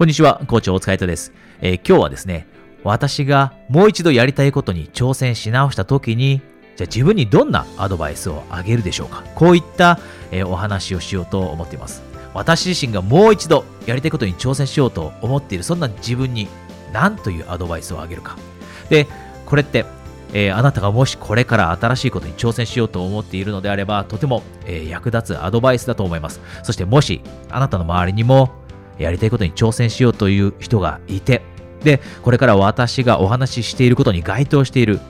こんにちは、コーチ大塚です、えー、今日はですね、私がもう一度やりたいことに挑戦し直した時に、じゃあ自分にどんなアドバイスをあげるでしょうかこういった、えー、お話をしようと思っています。私自身がもう一度やりたいことに挑戦しようと思っている、そんな自分に何というアドバイスをあげるか。で、これって、えー、あなたがもしこれから新しいことに挑戦しようと思っているのであれば、とても、えー、役立つアドバイスだと思います。そしてもし、あなたの周りにもやりたいことに挑戦しようという人がいて、で、これから私がお話ししていることに該当している、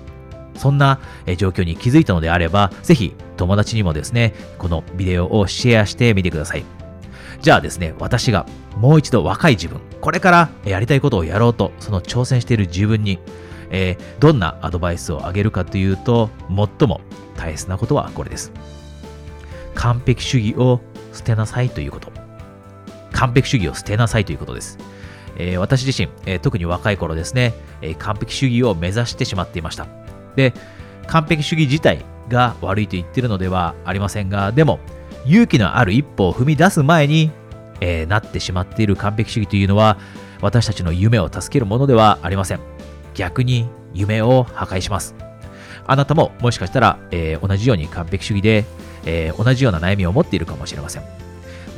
そんな状況に気づいたのであれば、ぜひ友達にもですね、このビデオをシェアしてみてください。じゃあですね、私がもう一度若い自分、これからやりたいことをやろうと、その挑戦している自分に、えー、どんなアドバイスをあげるかというと、最も大切なことはこれです。完璧主義を捨てなさいということ。完璧主義を捨てなさいということです。えー、私自身、えー、特に若い頃ですね、え、完璧主義を目指してしまっていました。で、完璧主義自体が悪いと言ってるのではありませんが、でも、勇気のある一歩を踏み出す前に、えなってしまっている完璧主義というのは、私たちの夢を助けるものではありません。逆に夢を破壊します。あなたももしかしたら、え同じように完璧主義で、え同じような悩みを持っているかもしれません。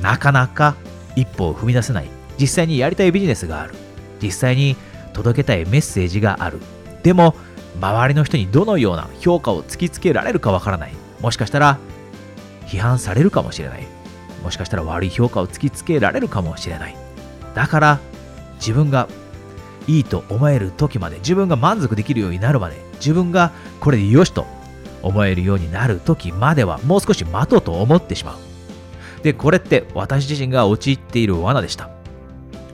なかなか一歩を踏み出せない。実際にやりたいビジネスがある。実際に届けたいメッセージがある。でも周りの人にどのような評価を突きつけられるかわからない。もしかしたら批判されるかもしれない。もしかしたら悪い評価を突きつけられるかもしれない。だから自分がいいと思える時まで自分が満足できるようになるまで自分がこれでよしと思えるようになる時まではもう少し待とうと思ってしまう。で、これって私自身が陥っている罠でした。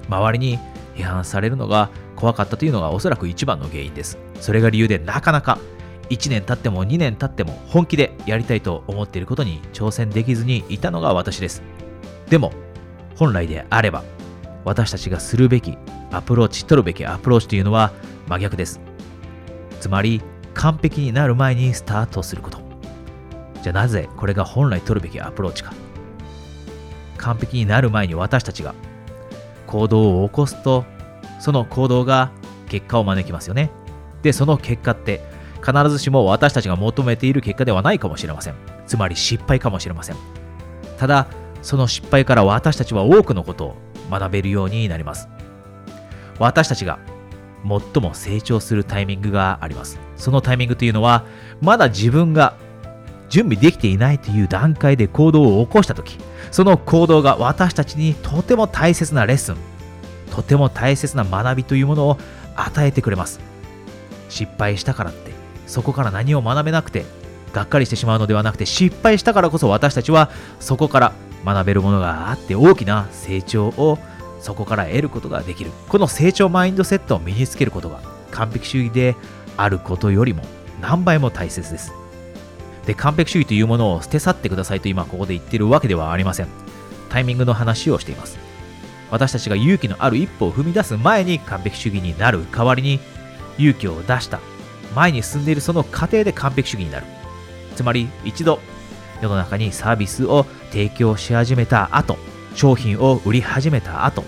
周りに批判されるのが怖かったというのがおそらく一番の原因です。それが理由でなかなか1年経っても2年経っても本気でやりたいと思っていることに挑戦できずにいたのが私です。でも、本来であれば私たちがするべきアプローチ、取るべきアプローチというのは真逆です。つまり、完璧になる前にスタートすること。じゃあなぜこれが本来取るべきアプローチか。完璧になる前に私たちが行動を起こすと、その行動が結果を招きますよね。で、その結果って必ずしも私たちが求めている結果ではないかもしれません。つまり失敗かもしれません。ただ、その失敗から私たちは多くのことを学べるようになります。私たちが最も成長するタイミングがあります。そのタイミングというのは、まだ自分が準備できていないという段階で行動を起こしたとき、その行動が私たちにとても大切なレッスン、とても大切な学びというものを与えてくれます。失敗したからって、そこから何を学べなくて、がっかりしてしまうのではなくて、失敗したからこそ私たちはそこから学べるものがあって大きな成長をそこから得ることができる。この成長マインドセットを身につけることが完璧主義であることよりも何倍も大切です。で、完璧主義というものを捨て去ってくださいと今ここで言っているわけではありません。タイミングの話をしています。私たちが勇気のある一歩を踏み出す前に完璧主義になる代わりに勇気を出した前に進んでいるその過程で完璧主義になる。つまり一度世の中にサービスを提供し始めた後、商品を売り始めた後、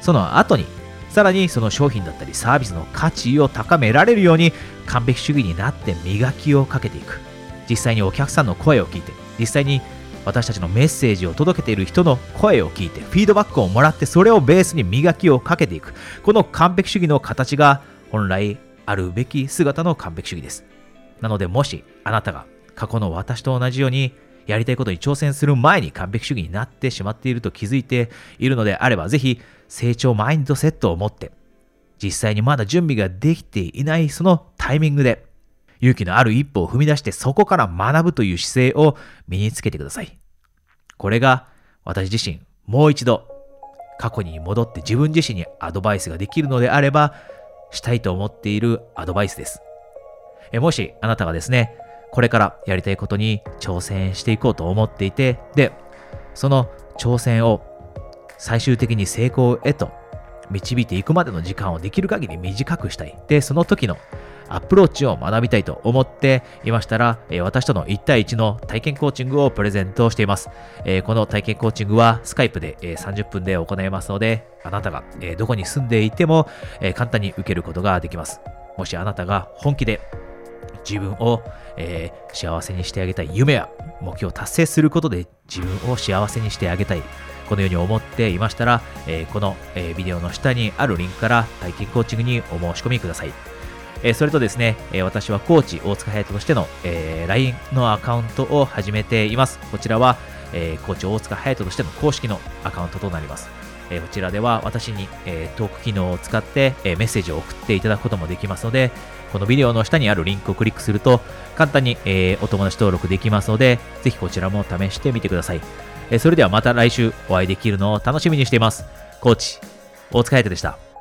その後にさらにその商品だったりサービスの価値を高められるように完璧主義になって磨きをかけていく。実際にお客さんの声を聞いて、実際に私たちのメッセージを届けている人の声を聞いて、フィードバックをもらって、それをベースに磨きをかけていく。この完璧主義の形が本来あるべき姿の完璧主義です。なので、もしあなたが過去の私と同じようにやりたいことに挑戦する前に完璧主義になってしまっていると気づいているのであれば、ぜひ成長マインドセットを持って、実際にまだ準備ができていないそのタイミングで勇気のある一歩を踏み出してそこから学ぶという姿勢を身につけてください。これが私自身もう一度過去に戻って自分自身にアドバイスができるのであればしたいと思っているアドバイスです。えもしあなたがですね、これからやりたいことに挑戦していこうと思っていて、で、その挑戦を最終的に成功へと導いていくまでの時間をできる限り短くしたい。で、その時のアプローチを学びたいと思っていましたら、え私との1対1の体験コーチングをプレゼントしています。えこの体験コーチングはスカイプで、え30分で行いますので、あなたが、えどこに住んでいても、え簡単に受けることができます。もしあなたが本気で自分を、えー、幸せにしてあげたい夢や目標を達成することで自分を幸せにしてあげたいこのように思っていましたら、えー、この、えー、ビデオの下にあるリンクから体験コーチングにお申し込みください。えそれとですね、え私はコーチ大塚隼人としての、え LINE のアカウントを始めています。こちらは、えコーチ大塚隼人としての公式のアカウントとなります。えこちらでは私に、えトーク機能を使って、えメッセージを送っていただくこともできますので、このビデオの下にあるリンクをクリックすると、簡単に、えお友達登録できますので、ぜひこちらも試してみてください。えそれではまた来週お会いできるのを楽しみにしています。コーチ、大塚隼人でした。